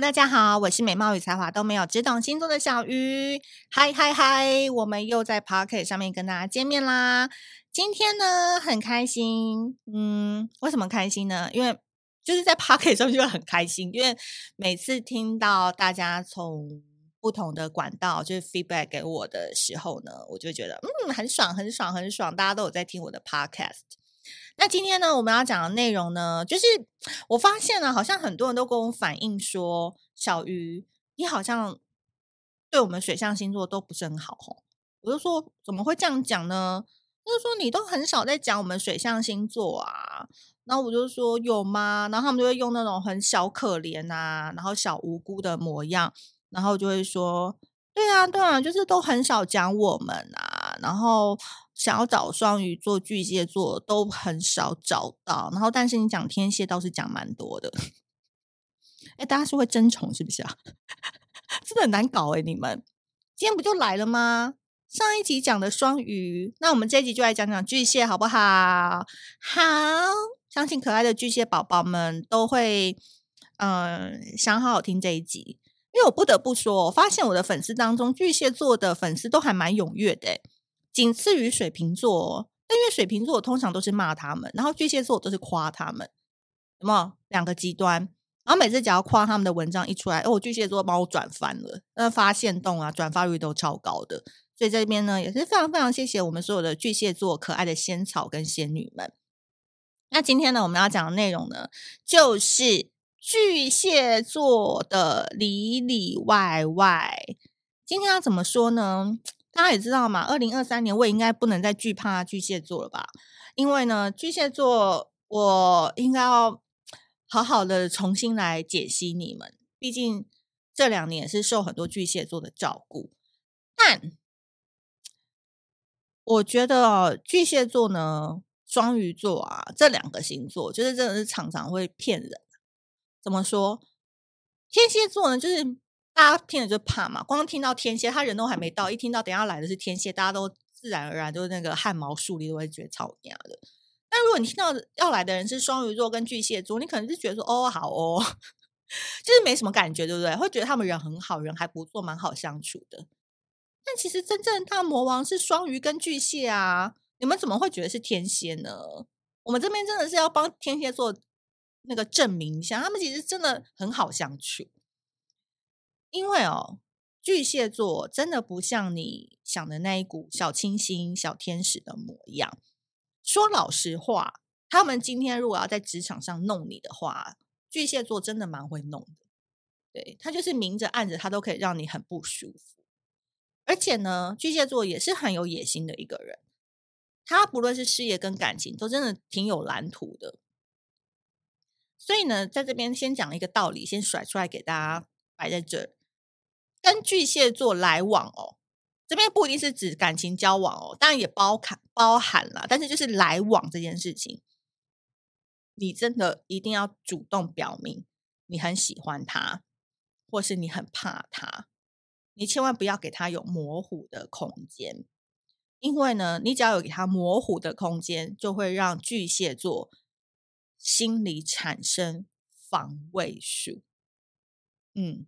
大家好，我是美貌与才华都没有，只懂星座的小鱼。嗨嗨嗨，我们又在 Podcast 上面跟大家见面啦。今天呢，很开心。嗯，为什么开心呢？因为就是在 Podcast 上面就会很开心，因为每次听到大家从不同的管道就是 feedback 给我的时候呢，我就觉得嗯，很爽，很爽，很爽。大家都有在听我的 Podcast。那今天呢，我们要讲的内容呢，就是我发现了，好像很多人都跟我反映说，小鱼，你好像对我们水象星座都不是很好吼。我就说，怎么会这样讲呢？就是说，你都很少在讲我们水象星座啊。然后我就说，有吗？然后他们就会用那种很小可怜啊，然后小无辜的模样，然后就会说，对啊，对啊，就是都很少讲我们啊，然后。想要找双鱼座、巨蟹座都很少找到，然后但是你讲天蝎倒是讲蛮多的。哎，大家是会争宠是不是啊？真的很难搞哎！你们今天不就来了吗？上一集讲的双鱼，那我们这一集就来讲讲巨蟹好不好？好，相信可爱的巨蟹宝宝们都会嗯想好好听这一集，因为我不得不说，我发现我的粉丝当中巨蟹座的粉丝都还蛮踊跃的。仅次于水瓶座，但因为水瓶座我通常都是骂他们，然后巨蟹座我都是夸他们，有没有两个极端？然后每次只要夸他们的文章一出来，哦，巨蟹座帮我转翻了，那发现动啊，转发率都超高的。所以这边呢也是非常非常谢谢我们所有的巨蟹座可爱的仙草跟仙女们。那今天呢我们要讲的内容呢，就是巨蟹座的里里外外。今天要怎么说呢？大家也知道嘛，二零二三年我也应该不能再惧怕巨蟹座了吧？因为呢，巨蟹座我应该要好好的重新来解析你们。毕竟这两年是受很多巨蟹座的照顾，但我觉得巨蟹座呢、双鱼座啊这两个星座，就是真的是常常会骗人。怎么说？天蝎座呢，就是。大家听了就怕嘛，光听到天蝎，他人都还没到，一听到等下来的是天蝎，大家都自然而然就是那个汗毛竖立，都会觉得超惊的。但如果你听到要来的人是双鱼座跟巨蟹座，你可能是觉得说哦好哦，就是没什么感觉，对不对？会觉得他们人很好，人还不错，蛮好相处的。但其实真正大魔王是双鱼跟巨蟹啊，你们怎么会觉得是天蝎呢？我们这边真的是要帮天蝎座那个证明一下，他们其实真的很好相处。因为哦，巨蟹座真的不像你想的那一股小清新、小天使的模样。说老实话，他们今天如果要在职场上弄你的话，巨蟹座真的蛮会弄的。对，他就是明着暗着，他都可以让你很不舒服。而且呢，巨蟹座也是很有野心的一个人。他不论是事业跟感情，都真的挺有蓝图的。所以呢，在这边先讲一个道理，先甩出来给大家摆在这儿。跟巨蟹座来往哦，这边不一定是指感情交往哦，当然也包含包含了，但是就是来往这件事情，你真的一定要主动表明你很喜欢他，或是你很怕他，你千万不要给他有模糊的空间，因为呢，你只要有给他模糊的空间，就会让巨蟹座心里产生防卫术，嗯。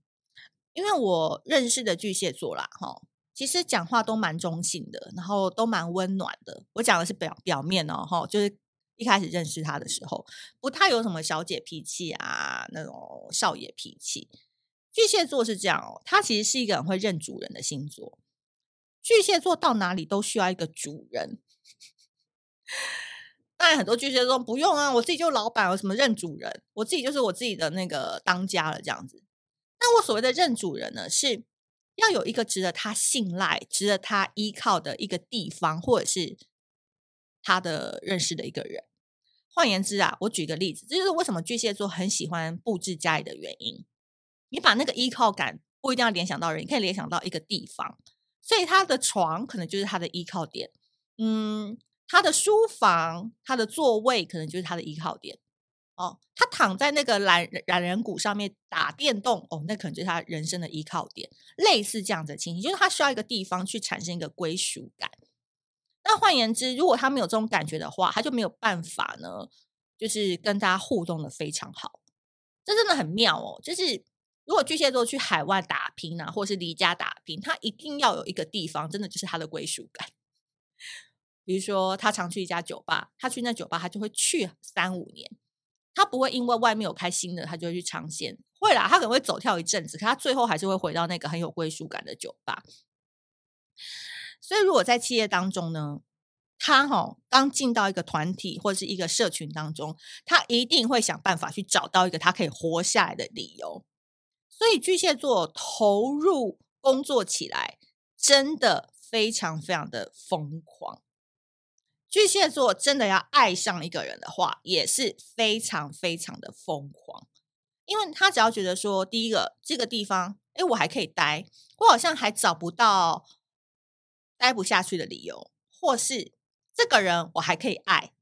因为我认识的巨蟹座啦，哈，其实讲话都蛮中性的，然后都蛮温暖的。我讲的是表表面哦，哈，就是一开始认识他的时候，不太有什么小姐脾气啊，那种少爷脾气。巨蟹座是这样哦，他其实是一个很会认主人的星座。巨蟹座到哪里都需要一个主人。当然，很多巨蟹座不用啊，我自己就老板，有什么认主人？我自己就是我自己的那个当家了，这样子。那我所谓的认主人呢，是要有一个值得他信赖、值得他依靠的一个地方，或者是他的认识的一个人。换言之啊，我举个例子，这就是为什么巨蟹座很喜欢布置家里的原因。你把那个依靠感不一定要联想到人，你可以联想到一个地方。所以他的床可能就是他的依靠点，嗯，他的书房、他的座位可能就是他的依靠点。哦，他躺在那个懒懒人谷上面打电动，哦，那可能就是他人生的依靠点，类似这样子的情形，就是他需要一个地方去产生一个归属感。那换言之，如果他没有这种感觉的话，他就没有办法呢，就是跟大家互动的非常好。这真的很妙哦，就是如果巨蟹座去海外打拼啊，或是离家打拼，他一定要有一个地方，真的就是他的归属感。比如说，他常去一家酒吧，他去那酒吧，他就会去三五年。他不会因为外面有开新的，他就会去尝鲜。会啦，他可能会走跳一阵子，可他最后还是会回到那个很有归属感的酒吧。所以，如果在企业当中呢，他哈刚进到一个团体或者是一个社群当中，他一定会想办法去找到一个他可以活下来的理由。所以，巨蟹座投入工作起来，真的非常非常的疯狂。巨蟹座真的要爱上一个人的话，也是非常非常的疯狂，因为他只要觉得说，第一个这个地方，哎，我还可以待，我好像还找不到待不下去的理由，或是这个人我还可以爱，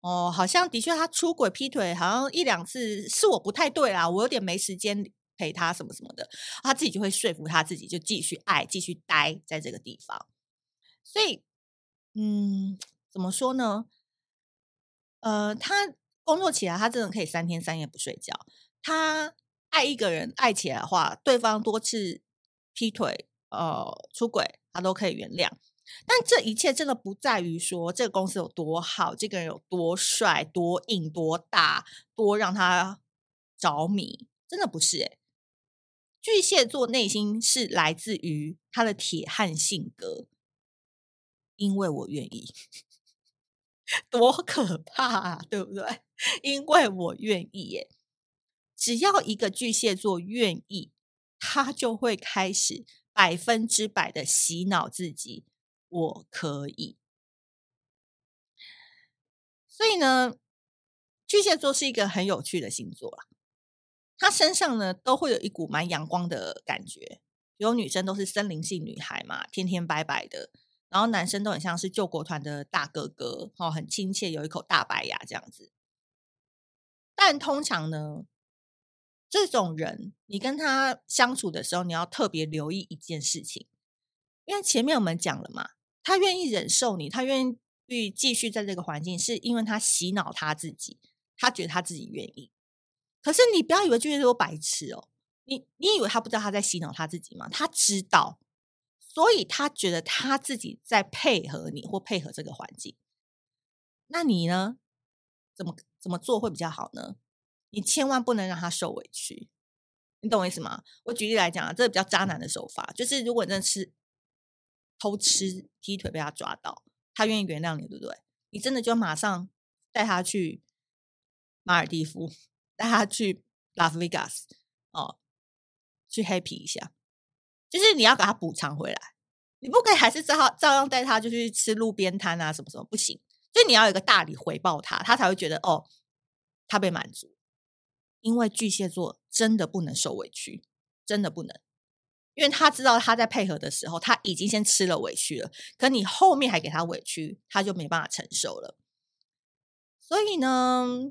哦，好像的确他出轨劈腿，好像一两次是我不太对啦，我有点没时间陪他什么什么的，他自己就会说服他自己，就继续爱，继续待在这个地方，所以，嗯。怎么说呢？呃，他工作起来，他真的可以三天三夜不睡觉。他爱一个人爱起来的话，对方多次劈腿、呃出轨，他都可以原谅。但这一切真的不在于说这个公司有多好，这个人有多帅、多硬、多大、多让他着迷，真的不是诶。巨蟹座内心是来自于他的铁汉性格，因为我愿意。多可怕啊，对不对？因为我愿意耶，只要一个巨蟹座愿意，他就会开始百分之百的洗脑自己，我可以。所以呢，巨蟹座是一个很有趣的星座啦，他身上呢都会有一股蛮阳光的感觉，有女生都是森林系女孩嘛，天天白白的。然后男生都很像是救国团的大哥哥，哦，很亲切，有一口大白牙这样子。但通常呢，这种人你跟他相处的时候，你要特别留意一件事情，因为前面我们讲了嘛，他愿意忍受你，他愿意继续在这个环境，是因为他洗脑他自己，他觉得他自己愿意。可是你不要以为巨蟹座白痴哦，你你以为他不知道他在洗脑他自己吗？他知道。所以他觉得他自己在配合你或配合这个环境，那你呢？怎么怎么做会比较好呢？你千万不能让他受委屈，你懂我意思吗？我举例来讲啊，这个比较渣男的手法，就是如果你真的吃偷吃劈腿被他抓到，他愿意原谅你，对不对？你真的就马上带他去马尔地夫，带他去拉斯维加斯哦，去 happy 一下。就是你要给他补偿回来，你不可以还是照照样带他就去吃路边摊啊什么什么不行，所以你要有一个大礼回报他，他才会觉得哦，他被满足。因为巨蟹座真的不能受委屈，真的不能，因为他知道他在配合的时候他已经先吃了委屈了，可你后面还给他委屈，他就没办法承受了。所以呢，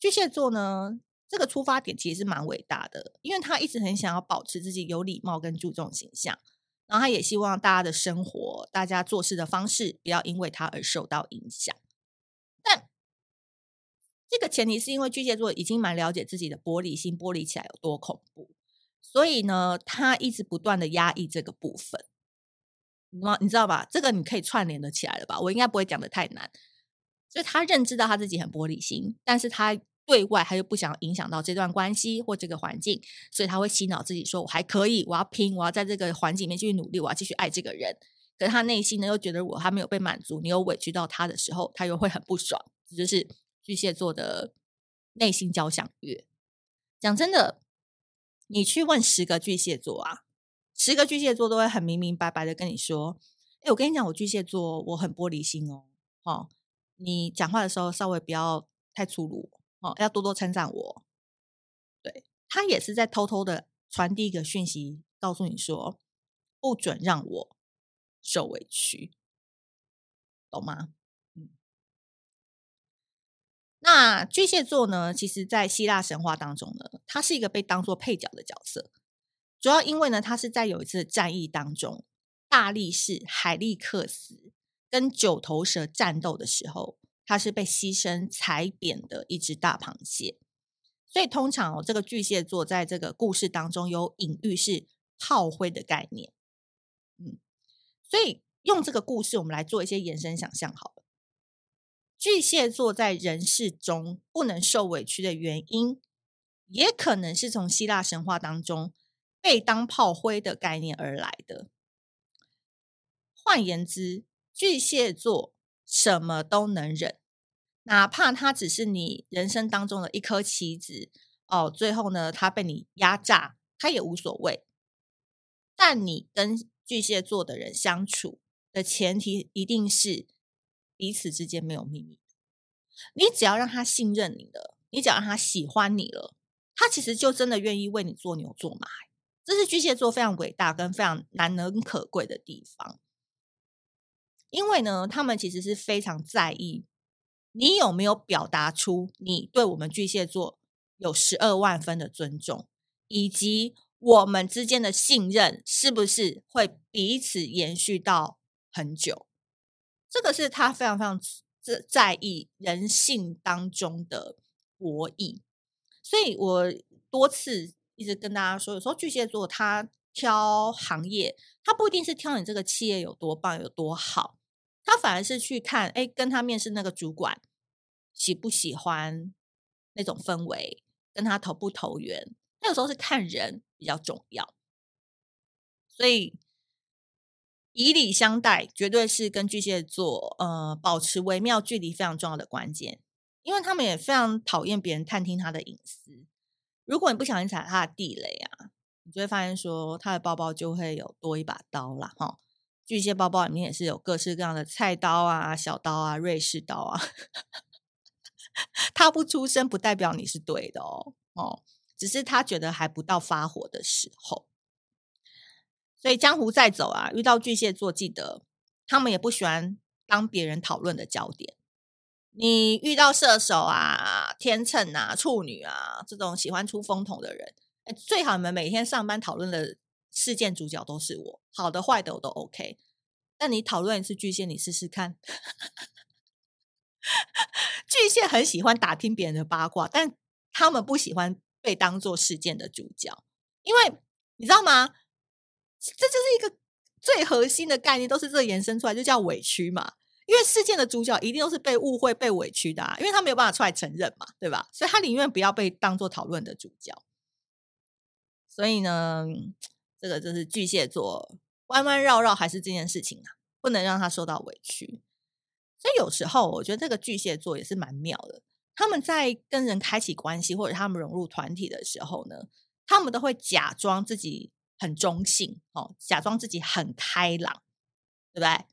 巨蟹座呢。这个出发点其实是蛮伟大的，因为他一直很想要保持自己有礼貌跟注重形象，然后他也希望大家的生活、大家做事的方式不要因为他而受到影响。但这个前提是因为巨蟹座已经蛮了解自己的玻璃心，玻璃起来有多恐怖，所以呢，他一直不断的压抑这个部分。你你知道吧？这个你可以串联的起来了吧？我应该不会讲的太难。所以他认知到他自己很玻璃心，但是他。对外，他又不想影响到这段关系或这个环境，所以他会洗脑自己说：“我还可以，我要拼，我要在这个环境里面继续努力，我要继续爱这个人。”可是他内心呢，又觉得我还没有被满足，你又委屈到他的时候，他又会很不爽。这就是巨蟹座的内心交响乐。讲真的，你去问十个巨蟹座啊，十个巨蟹座都会很明明白白的跟你说：“哎，我跟你讲，我巨蟹座我很玻璃心哦，哦，你讲话的时候稍微不要太粗鲁。”哦，要多多称赞我。对，他也是在偷偷的传递一个讯息，告诉你说，不准让我受委屈，懂吗？嗯。那巨蟹座呢？其实，在希腊神话当中呢，他是一个被当做配角的角色，主要因为呢，他是在有一次战役当中，大力士海利克斯跟九头蛇战斗的时候。他是被牺牲踩扁的一只大螃蟹，所以通常哦，这个巨蟹座在这个故事当中有隐喻是炮灰的概念。嗯，所以用这个故事，我们来做一些延伸想象好了。巨蟹座在人世中不能受委屈的原因，也可能是从希腊神话当中被当炮灰的概念而来的。换言之，巨蟹座什么都能忍。哪怕他只是你人生当中的一颗棋子哦，最后呢，他被你压榨，他也无所谓。但你跟巨蟹座的人相处的前提，一定是彼此之间没有秘密。你只要让他信任你了，你只要让他喜欢你了，他其实就真的愿意为你做牛做马。这是巨蟹座非常伟大跟非常难能可贵的地方，因为呢，他们其实是非常在意。你有没有表达出你对我们巨蟹座有十二万分的尊重，以及我们之间的信任是不是会彼此延续到很久？这个是他非常非常在在意人性当中的博弈。所以我多次一直跟大家说，有时候巨蟹座他挑行业，他不一定是挑你这个企业有多棒有多好。他反而是去看，哎，跟他面试那个主管喜不喜欢那种氛围，跟他投不投缘。他有时候是看人比较重要，所以以礼相待绝对是跟巨蟹座呃保持微妙距离非常重要的关键，因为他们也非常讨厌别人探听他的隐私。如果你不小心踩他的地雷啊，你就会发现说他的包包就会有多一把刀啦。哈。巨蟹包包里面也是有各式各样的菜刀啊、小刀啊、瑞士刀啊。他不出声不代表你是对的哦，哦，只是他觉得还不到发火的时候。所以江湖再走啊，遇到巨蟹座，记得他们也不喜欢当别人讨论的焦点。你遇到射手啊、天秤啊、处女啊这种喜欢出风头的人，最好你们每天上班讨论的。事件主角都是我，好的坏的我都 OK。但你讨论一次巨蟹，你试试看。巨蟹很喜欢打听别人的八卦，但他们不喜欢被当做事件的主角，因为你知道吗？这就是一个最核心的概念，都是这延伸出来，就叫委屈嘛。因为事件的主角一定都是被误会、被委屈的啊，因为他没有办法出来承认嘛，对吧？所以他宁愿不要被当做讨论的主角。所以呢，这个就是巨蟹座弯弯绕绕还是这件事情啊，不能让他受到委屈。所以有时候我觉得这个巨蟹座也是蛮妙的。他们在跟人开启关系或者他们融入团体的时候呢，他们都会假装自己很中性哦，假装自己很开朗，对不对？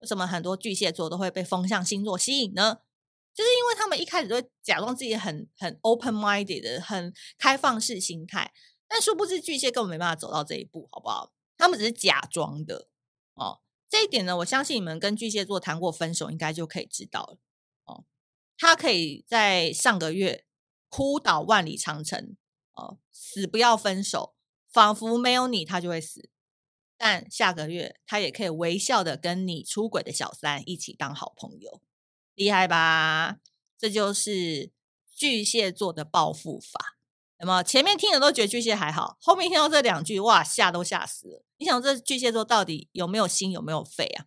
为什么很多巨蟹座都会被风象星座吸引呢？就是因为他们一开始都会假装自己很很 open minded 的，很开放式心态。但殊不知巨蟹根本没办法走到这一步，好不好？他们只是假装的哦。这一点呢，我相信你们跟巨蟹座谈过分手，应该就可以知道了哦。他可以在上个月哭倒万里长城哦，死不要分手，仿佛没有你他就会死。但下个月他也可以微笑的跟你出轨的小三一起当好朋友，厉害吧？这就是巨蟹座的报复法。有没有？前面听的都觉得巨蟹还好，后面听到这两句，哇，吓都吓死了。你想这巨蟹座到底有没有心，有没有肺啊？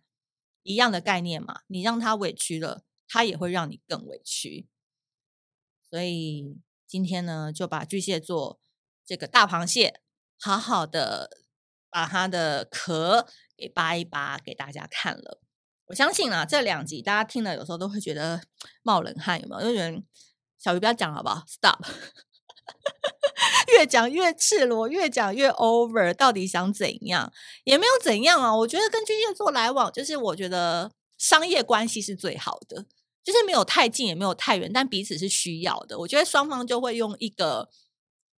一样的概念嘛，你让他委屈了，他也会让你更委屈。所以今天呢，就把巨蟹座这个大螃蟹好好的把它的壳给扒一扒，给大家看了。我相信啊，这两集大家听了有时候都会觉得 冒冷汗，有没有？就觉得小鱼不要讲好不好？Stop。越讲越赤裸，越讲越 over，到底想怎样？也没有怎样啊。我觉得跟巨蟹座来往，就是我觉得商业关系是最好的，就是没有太近，也没有太远，但彼此是需要的。我觉得双方就会用一个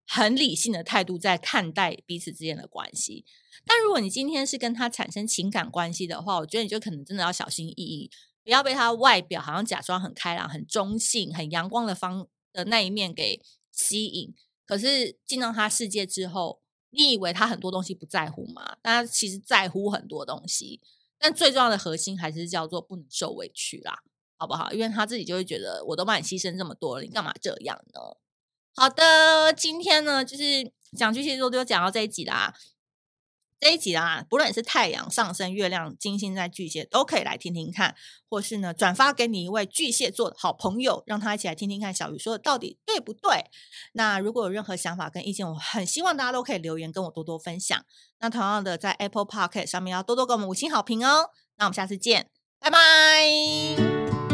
很理性的态度在看待彼此之间的关系。但如果你今天是跟他产生情感关系的话，我觉得你就可能真的要小心翼翼，不要被他外表好像假装很开朗、很中性、很阳光的方的那一面给吸引。可是进到他世界之后，你以为他很多东西不在乎吗？但他其实在乎很多东西。但最重要的核心还是叫做不能受委屈啦，好不好？因为他自己就会觉得，我都帮你牺牲这么多了，你干嘛这样呢？好的，今天呢，就是讲巨蟹座就讲到这一集啦。这一集啊，不论是太阳上升、月亮、金星在巨蟹，都可以来听听看，或是呢转发给你一位巨蟹座的好朋友，让他一起来听听看小鱼说的到底对不对。那如果有任何想法跟意见，我很希望大家都可以留言跟我多多分享。那同样的，在 Apple Podcast 上面要多多给我们五星好评哦。那我们下次见，拜拜。